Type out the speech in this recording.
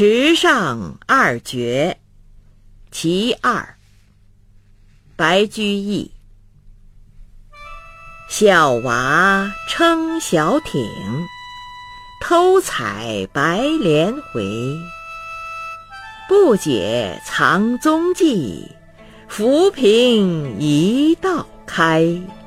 池上二绝其二白居易。小娃撑小艇偷采白莲回不解藏踪迹浮萍一道开。